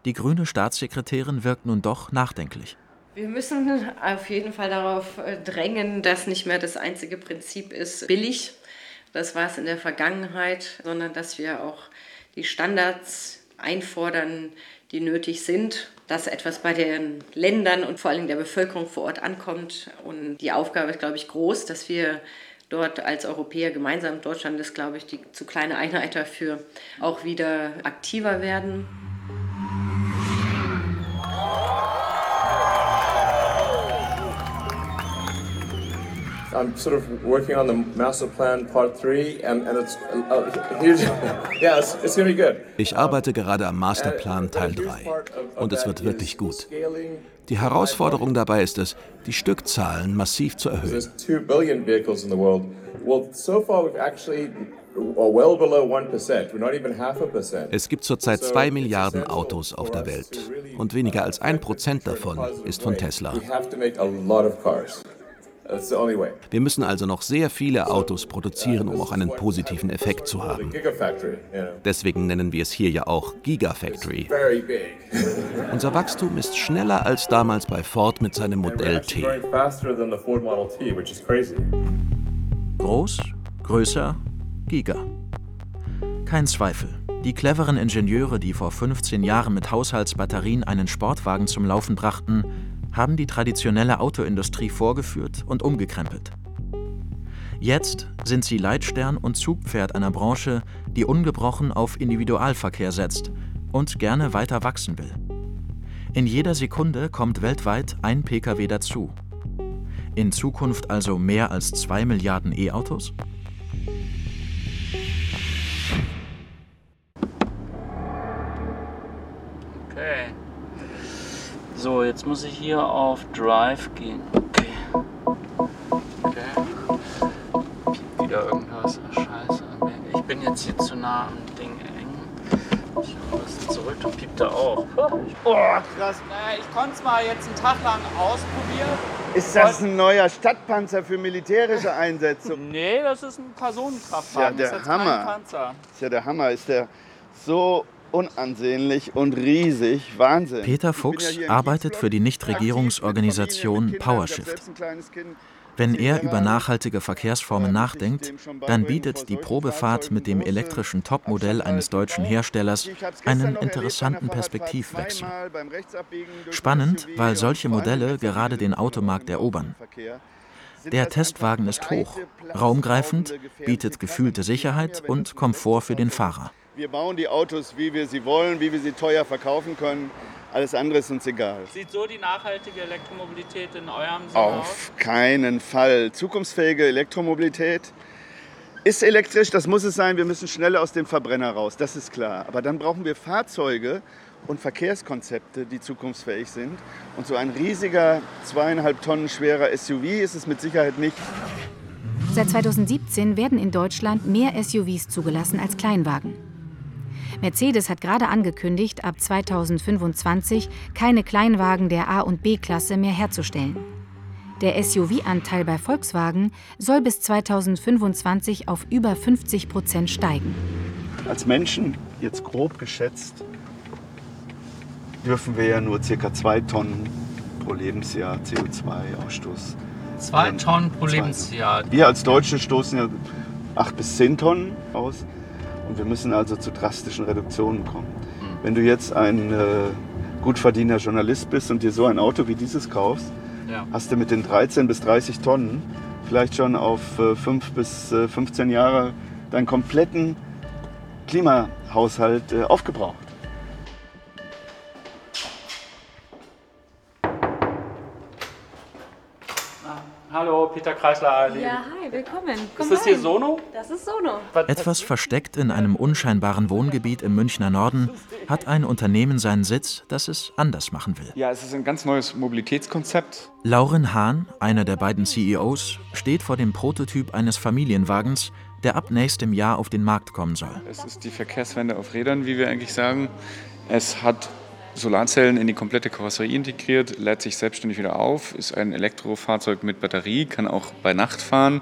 Die grüne Staatssekretärin wirkt nun doch nachdenklich. Wir müssen auf jeden Fall darauf äh, drängen, dass nicht mehr das einzige Prinzip ist billig. Das war es in der Vergangenheit, sondern dass wir auch die Standards einfordern, die nötig sind, dass etwas bei den Ländern und vor allem der Bevölkerung vor Ort ankommt. Und die Aufgabe ist, glaube ich, groß, dass wir dort als Europäer gemeinsam, Deutschland ist, glaube ich, die zu kleine Einheit dafür, auch wieder aktiver werden. I'm sort of working on the master plan part 3 and, and it's uh, huge. yeah, it's, it's gonna be good. Ich arbeite gerade am Masterplan Teil 3 und es wird wirklich gut. Die Herausforderung dabei ist es, die Stückzahlen massiv zu erhöhen. 2 1%. A. Es gibt zurzeit zwei Milliarden Autos auf der Welt und weniger als ein Prozent davon ist von Tesla. Wir müssen also noch sehr viele Autos produzieren, um auch einen positiven Effekt zu haben. Deswegen nennen wir es hier ja auch Gigafactory. Unser Wachstum ist schneller als damals bei Ford mit seinem Modell T. Groß, größer, Giga. Kein Zweifel. Die cleveren Ingenieure, die vor 15 Jahren mit Haushaltsbatterien einen Sportwagen zum Laufen brachten, haben die traditionelle Autoindustrie vorgeführt und umgekrempelt. Jetzt sind sie Leitstern und Zugpferd einer Branche, die ungebrochen auf Individualverkehr setzt und gerne weiter wachsen will. In jeder Sekunde kommt weltweit ein Pkw dazu. In Zukunft also mehr als zwei Milliarden E-Autos? So, jetzt muss ich hier auf Drive gehen. Okay. Okay. Piept wieder irgendwas. Scheiße. Ich bin jetzt hier zu nah am Ding eng. Ich hau das zurück und piept da auch. Oh, krass. Naja, ich konnte es mal jetzt einen Tag lang ausprobieren. Ist das ein neuer Stadtpanzer für militärische Einsätze? Nee, das ist ein Personenkraftwagen. ja das der ist jetzt kein Hammer. Panzer. Ist ja der Hammer. Ist der so unansehnlich und riesig. Wahnsinn. Peter ja Fuchs in arbeitet für die Nichtregierungsorganisation PowerShift. Wenn er über nachhaltige Verkehrsformen nachdenkt, dann bietet die Probefahrt mit dem elektrischen Topmodell eines deutschen Herstellers einen interessanten Perspektivwechsel. Spannend, weil solche Modelle gerade den Automarkt erobern. Der Testwagen ist hoch, raumgreifend, bietet gefühlte Sicherheit und Komfort für den Fahrer. Wir bauen die Autos, wie wir sie wollen, wie wir sie teuer verkaufen können. Alles andere ist uns egal. Sieht so die nachhaltige Elektromobilität in eurem Sinne aus? Auf keinen Fall. Zukunftsfähige Elektromobilität ist elektrisch, das muss es sein. Wir müssen schneller aus dem Verbrenner raus, das ist klar. Aber dann brauchen wir Fahrzeuge und Verkehrskonzepte, die zukunftsfähig sind. Und so ein riesiger, zweieinhalb Tonnen schwerer SUV ist es mit Sicherheit nicht. Seit 2017 werden in Deutschland mehr SUVs zugelassen als Kleinwagen. Mercedes hat gerade angekündigt, ab 2025 keine Kleinwagen der A- und B-Klasse mehr herzustellen. Der SUV-Anteil bei Volkswagen soll bis 2025 auf über 50 Prozent steigen. Als Menschen, jetzt grob geschätzt, dürfen wir ja nur ca. zwei Tonnen pro Lebensjahr CO2-Ausstoß. Zwei Tonnen pro Lebensjahr. Wir als Deutsche stoßen ja acht bis zehn Tonnen aus wir müssen also zu drastischen Reduktionen kommen. Wenn du jetzt ein äh, gutverdiener Journalist bist und dir so ein Auto wie dieses kaufst, Ja. hast du mit den 13 bis 30 Tonnen vielleicht schon auf äh, 5 bis äh, 15 Jahre deinen kompletten Klimahaushalt äh, aufgebraucht. Peter Kreisler, ARD. Ja, hi, willkommen. Komm ist das hier Sono? Das ist Sono. Etwas versteckt in einem unscheinbaren Wohngebiet im Münchner Norden hat ein Unternehmen seinen Sitz, das es anders machen will. Ja, es ist ein ganz neues Mobilitätskonzept. Lauren Hahn, einer der beiden CEOs, steht vor dem Prototyp eines Familienwagens, der ab nächstem Jahr auf den Markt kommen soll. Es ist die Verkehrswende auf Rädern, wie wir eigentlich sagen. Es hat Solarzellen in die komplette Karosserie integriert, lädt sich selbstständig wieder auf, ist ein Elektrofahrzeug mit Batterie, kann auch bei Nacht fahren,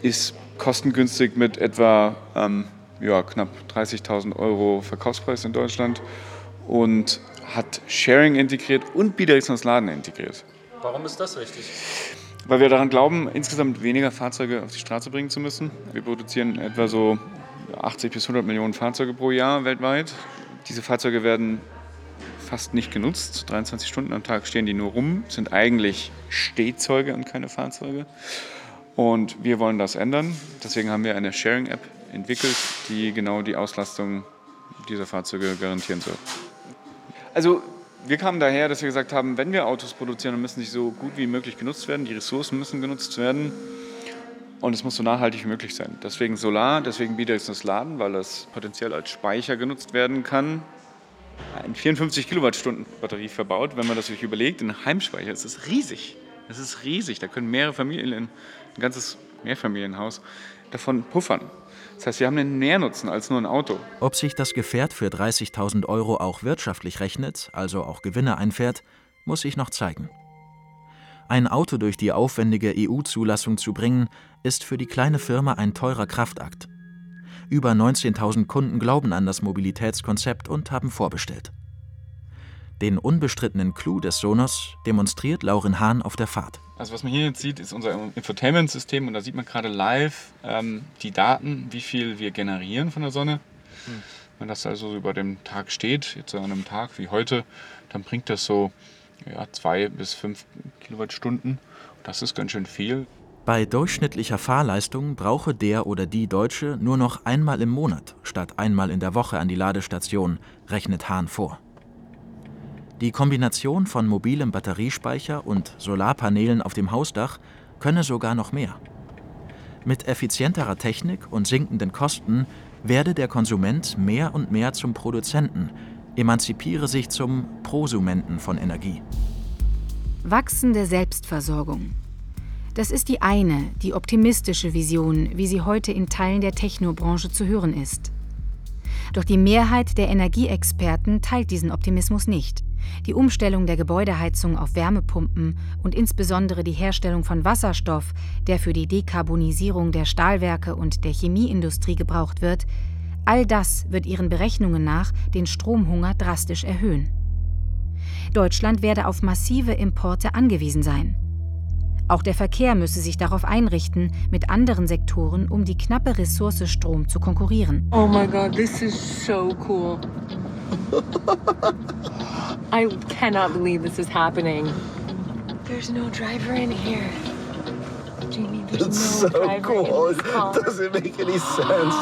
ist kostengünstig mit etwa ähm, ja, knapp 30.000 Euro Verkaufspreis in Deutschland und hat Sharing integriert und bidirektionales Laden integriert. Warum ist das wichtig? Weil wir daran glauben, insgesamt weniger Fahrzeuge auf die Straße bringen zu müssen. Wir produzieren etwa so 80 bis 100 Millionen Fahrzeuge pro Jahr weltweit. Diese Fahrzeuge werden fast nicht genutzt. 23 Stunden am Tag stehen die nur rum, sind eigentlich Stehzeuge und keine Fahrzeuge. Und wir wollen das ändern. Deswegen haben wir eine Sharing-App entwickelt, die genau die Auslastung dieser Fahrzeuge garantieren soll. Also wir kamen daher, dass wir gesagt haben, wenn wir Autos produzieren, dann müssen sie so gut wie möglich genutzt werden, die Ressourcen müssen genutzt werden und es muss so nachhaltig wie möglich sein. Deswegen Solar, deswegen bidirektionales Laden, weil das potenziell als Speicher genutzt werden kann. Ein 54 Kilowattstunden Batterie verbaut, wenn man das sich überlegt, ein Heimspeicher, das ist riesig. Das ist riesig, da können mehrere Familien, ein ganzes Mehrfamilienhaus davon puffern. Das heißt, wir haben einen Mehrnutzen als nur ein Auto. Ob sich das Gefährt für 30.000 Euro auch wirtschaftlich rechnet, also auch Gewinne einfährt, muss sich noch zeigen. Ein Auto durch die aufwendige EU-Zulassung zu bringen, ist für die kleine Firma ein teurer Kraftakt. Über 19.000 Kunden glauben an das Mobilitätskonzept und haben vorbestellt. Den unbestrittenen Clou des Sonos demonstriert Lauren Hahn auf der Fahrt. Also was man hier jetzt sieht, ist unser Infotainment-System und da sieht man gerade live ähm, die Daten, wie viel wir generieren von der Sonne. Hm. Wenn das also über dem Tag steht, jetzt an einem Tag wie heute, dann bringt das so ja, zwei bis fünf Kilowattstunden. Das ist ganz schön viel. Bei durchschnittlicher Fahrleistung brauche der oder die Deutsche nur noch einmal im Monat statt einmal in der Woche an die Ladestation, rechnet Hahn vor. Die Kombination von mobilem Batteriespeicher und Solarpanelen auf dem Hausdach könne sogar noch mehr. Mit effizienterer Technik und sinkenden Kosten werde der Konsument mehr und mehr zum Produzenten, emanzipiere sich zum Prosumenten von Energie. Wachsende Selbstversorgung. Das ist die eine, die optimistische Vision, wie sie heute in Teilen der Technobranche zu hören ist. Doch die Mehrheit der Energieexperten teilt diesen Optimismus nicht. Die Umstellung der Gebäudeheizung auf Wärmepumpen und insbesondere die Herstellung von Wasserstoff, der für die Dekarbonisierung der Stahlwerke und der Chemieindustrie gebraucht wird, all das wird ihren Berechnungen nach den Stromhunger drastisch erhöhen. Deutschland werde auf massive Importe angewiesen sein. Auch der Verkehr müsse sich darauf einrichten, mit anderen Sektoren um die knappe Ressource Strom zu konkurrieren. Oh my God, this is so cool. I cannot believe this is happening. There's no driver in here. Jamie, there's That's no so driver cool. in this car. Does it make any sense?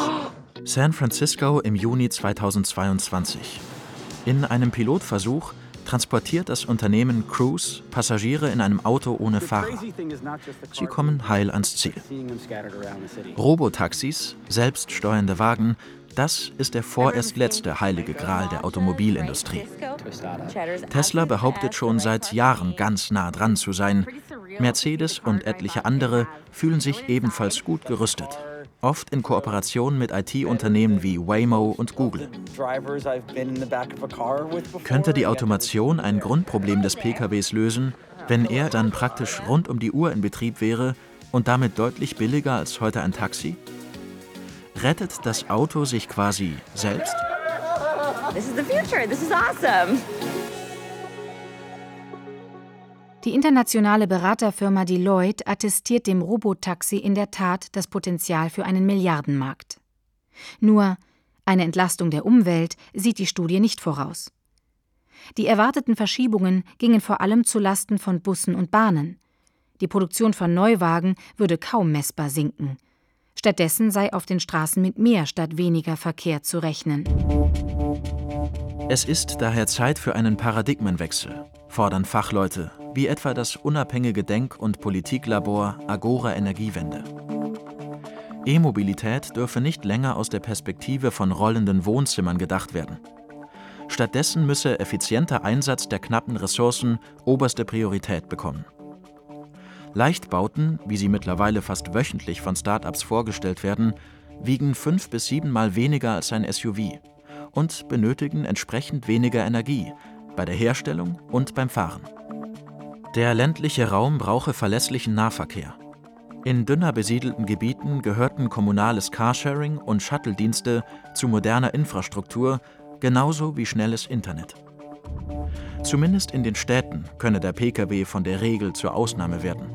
San Francisco im Juni 2022. In einem Pilotversuch transportiert das Unternehmen Cruise Passagiere in einem Auto ohne Fahrer. Sie kommen heil ans Ziel. Robotaxis, selbststeuernde Wagen, das ist der vorerst letzte heilige Gral der Automobilindustrie. Tesla behauptet schon seit Jahren ganz nah dran zu sein. Mercedes und etliche andere fühlen sich ebenfalls gut gerüstet. Oft in Kooperation mit IT-Unternehmen wie Waymo und Google. Könnte die Automation ein Grundproblem des PKWs lösen, wenn er dann praktisch rund um die Uhr in Betrieb wäre und damit deutlich billiger als heute ein Taxi? Rettet das Auto sich quasi selbst? This is the future. This is awesome. Die internationale Beraterfirma Deloitte attestiert dem Robotaxi in der Tat das Potenzial für einen Milliardenmarkt. Nur eine Entlastung der Umwelt sieht die Studie nicht voraus. Die erwarteten Verschiebungen gingen vor allem zu Lasten von Bussen und Bahnen. Die Produktion von Neuwagen würde kaum messbar sinken. Stattdessen sei auf den Straßen mit mehr statt weniger Verkehr zu rechnen. Es ist daher Zeit für einen Paradigmenwechsel. Fordern Fachleute, wie etwa das unabhängige Denk- und Politiklabor Agora Energiewende. E-Mobilität dürfe nicht länger aus der Perspektive von rollenden Wohnzimmern gedacht werden. Stattdessen müsse effizienter Einsatz der knappen Ressourcen oberste Priorität bekommen. Leichtbauten, wie sie mittlerweile fast wöchentlich von Start-ups vorgestellt werden, wiegen fünf bis siebenmal weniger als ein SUV und benötigen entsprechend weniger Energie bei der Herstellung und beim Fahren. Der ländliche Raum brauche verlässlichen Nahverkehr. In dünner besiedelten Gebieten gehörten kommunales Carsharing und Shuttle-Dienste zu moderner Infrastruktur genauso wie schnelles Internet. Zumindest in den Städten könne der Pkw von der Regel zur Ausnahme werden.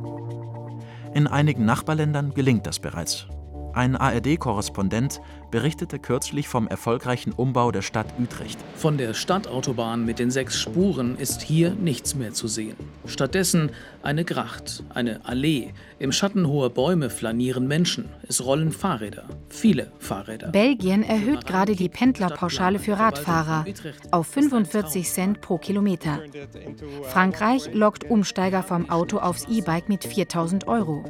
In einigen Nachbarländern gelingt das bereits. Ein ARD-Korrespondent berichtete kürzlich vom erfolgreichen Umbau der Stadt Utrecht. Von der Stadtautobahn mit den sechs Spuren ist hier nichts mehr zu sehen. Stattdessen eine Gracht, eine Allee. Im Schatten hoher Bäume flanieren Menschen. Es rollen Fahrräder. Viele Fahrräder. Belgien erhöht gerade die Pendlerpauschale für Radfahrer auf 45 Cent pro Kilometer. Frankreich lockt Umsteiger vom Auto aufs E-Bike mit 4000 Euro.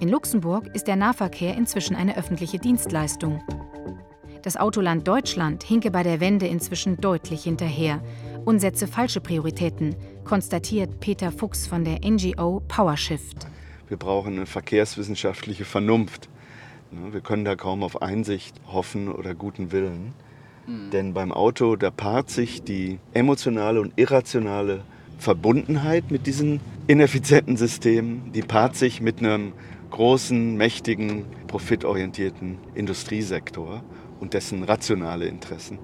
In Luxemburg ist der Nahverkehr inzwischen eine öffentliche Dienstleistung. Das Autoland Deutschland hinke bei der Wende inzwischen deutlich hinterher und setze falsche Prioritäten, konstatiert Peter Fuchs von der NGO PowerShift. Wir brauchen eine verkehrswissenschaftliche Vernunft. Wir können da kaum auf Einsicht hoffen oder guten Willen. Mhm. Denn beim Auto, da paart sich die emotionale und irrationale Verbundenheit mit diesen ineffizienten Systemen, die paart sich mit einem großen, mächtigen, profitorientierten Industriesektor und dessen rationale Interessen.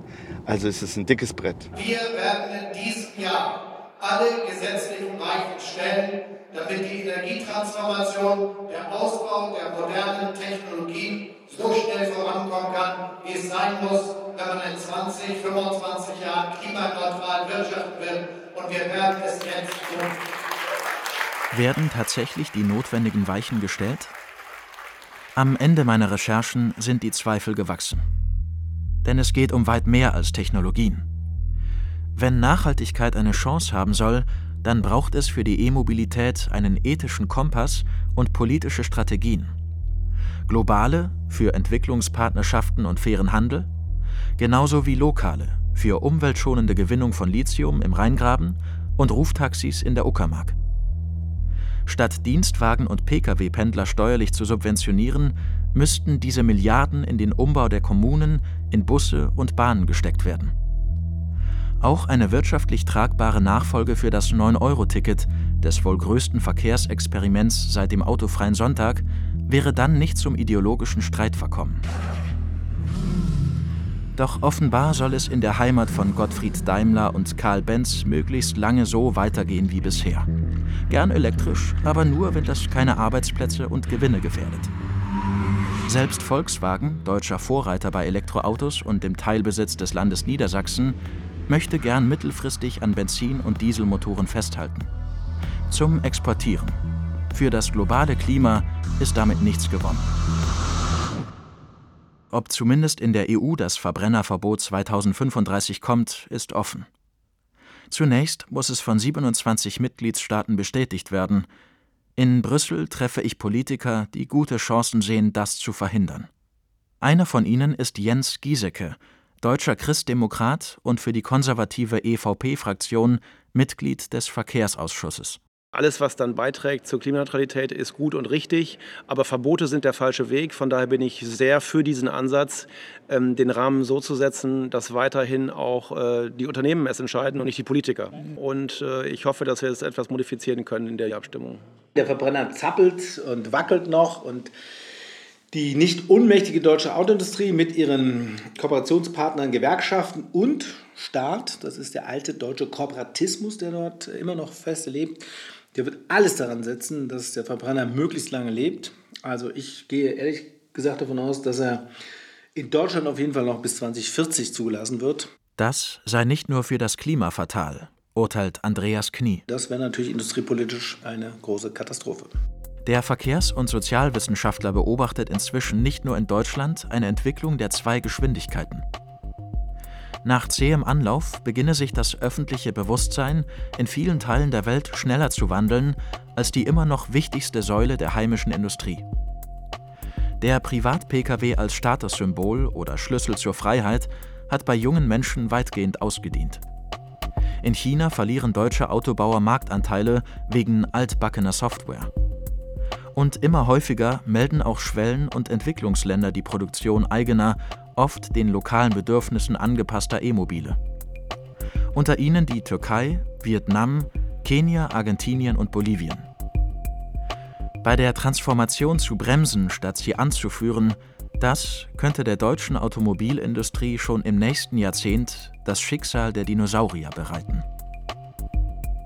Also es ist ein dickes Brett. Wir werden in diesem Jahr alle gesetzlichen Weichen stellen, damit die Energietransformation, der Ausbau der modernen Technologien so schnell vorankommen kann, wie es sein muss, wenn man in 20, 25 Jahren klimaneutral wirtschaften will. Und wir werden es jetzt tun. Werden tatsächlich die notwendigen Weichen gestellt? Am Ende meiner Recherchen sind die Zweifel gewachsen. Denn es geht um weit mehr als Technologien. Wenn Nachhaltigkeit eine Chance haben soll, dann braucht es für die E-Mobilität einen ethischen Kompass und politische Strategien. Globale für Entwicklungspartnerschaften und fairen Handel, genauso wie lokale für umweltschonende Gewinnung von Lithium im Rheingraben und Ruftaxis in der Uckermark. Statt Dienstwagen und Pkw-Pendler steuerlich zu subventionieren, müssten diese Milliarden in den Umbau der Kommunen, in Busse und Bahnen gesteckt werden. Auch eine wirtschaftlich tragbare Nachfolge für das 9-Euro-Ticket des wohl größten Verkehrsexperiments seit dem autofreien Sonntag wäre dann nicht zum ideologischen Streit verkommen. Doch offenbar soll es in der Heimat von Gottfried Daimler und Karl Benz möglichst lange so weitergehen wie bisher. Gern elektrisch, aber nur, wenn das keine Arbeitsplätze und Gewinne gefährdet. Selbst Volkswagen, deutscher Vorreiter bei Elektroautos und dem Teilbesitz des Landes Niedersachsen, möchte gern mittelfristig an Benzin- und Dieselmotoren festhalten. Zum Exportieren. Für das globale Klima ist damit nichts gewonnen. Ob zumindest in der EU das Verbrennerverbot 2035 kommt, ist offen. Zunächst muss es von 27 Mitgliedstaaten bestätigt werden. In Brüssel treffe ich Politiker, die gute Chancen sehen, das zu verhindern. Einer von ihnen ist Jens Giesecke, deutscher Christdemokrat und für die konservative EVP-Fraktion Mitglied des Verkehrsausschusses. Alles, was dann beiträgt zur Klimaneutralität, ist gut und richtig, aber Verbote sind der falsche Weg. Von daher bin ich sehr für diesen Ansatz, ähm, den Rahmen so zu setzen, dass weiterhin auch äh, die Unternehmen es entscheiden und nicht die Politiker. Und äh, ich hoffe, dass wir es etwas modifizieren können in der Abstimmung. Der Verbrenner zappelt und wackelt noch und die nicht unmächtige deutsche Autoindustrie mit ihren Kooperationspartnern, Gewerkschaften und Staat, das ist der alte deutsche Kooperatismus, der dort immer noch fest lebt, der wird alles daran setzen, dass der Verbrenner möglichst lange lebt. Also ich gehe ehrlich gesagt davon aus, dass er in Deutschland auf jeden Fall noch bis 2040 zugelassen wird. Das sei nicht nur für das Klima fatal, urteilt Andreas Knie. Das wäre natürlich industriepolitisch eine große Katastrophe. Der Verkehrs- und Sozialwissenschaftler beobachtet inzwischen nicht nur in Deutschland eine Entwicklung der zwei Geschwindigkeiten. Nach zähem Anlauf beginne sich das öffentliche Bewusstsein in vielen Teilen der Welt schneller zu wandeln als die immer noch wichtigste Säule der heimischen Industrie. Der Privat-Pkw als Statussymbol oder Schlüssel zur Freiheit hat bei jungen Menschen weitgehend ausgedient. In China verlieren deutsche Autobauer Marktanteile wegen altbackener Software. Und immer häufiger melden auch Schwellen- und Entwicklungsländer die Produktion eigener, oft den lokalen Bedürfnissen angepasster E-Mobile. Unter ihnen die Türkei, Vietnam, Kenia, Argentinien und Bolivien. Bei der Transformation zu bremsen, statt sie anzuführen, das könnte der deutschen Automobilindustrie schon im nächsten Jahrzehnt das Schicksal der Dinosaurier bereiten.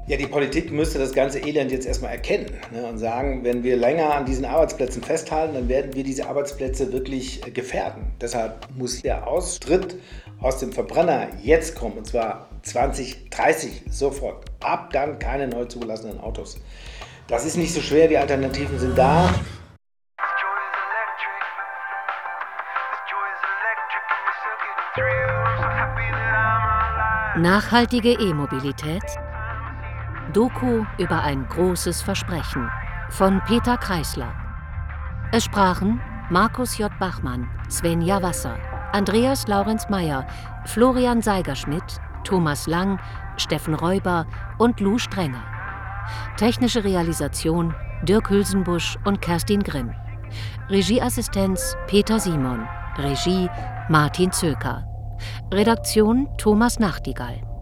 Ja, die Politik müsste das ganze Elend jetzt erstmal erkennen ne, und sagen, wenn wir länger an diesen Arbeitsplätzen festhalten, dann werden wir diese Arbeitsplätze wirklich äh, gefährden. Deshalb muss der Austritt aus dem Verbrenner jetzt kommen, und zwar 2030 sofort. Ab dann keine neu zugelassenen Autos. Das ist nicht so schwer, die Alternativen sind da. Nachhaltige E-Mobilität Doku über ein großes Versprechen von Peter Kreisler. Es sprachen Markus J. Bachmann, Svenja Wasser, Andreas Laurenz Meyer, Florian Seigerschmidt, Thomas Lang, Steffen Räuber und Lou Strenger. Technische Realisation Dirk Hülsenbusch und Kerstin Grimm. Regieassistenz Peter Simon. Regie Martin Zöker. Redaktion Thomas Nachtigall.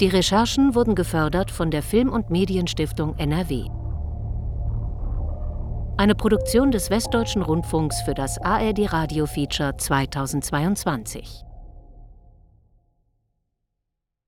Die Recherchen wurden gefördert von der Film- und Medienstiftung NRW. Eine Produktion des Westdeutschen Rundfunks für das ARD Radio Feature 2022.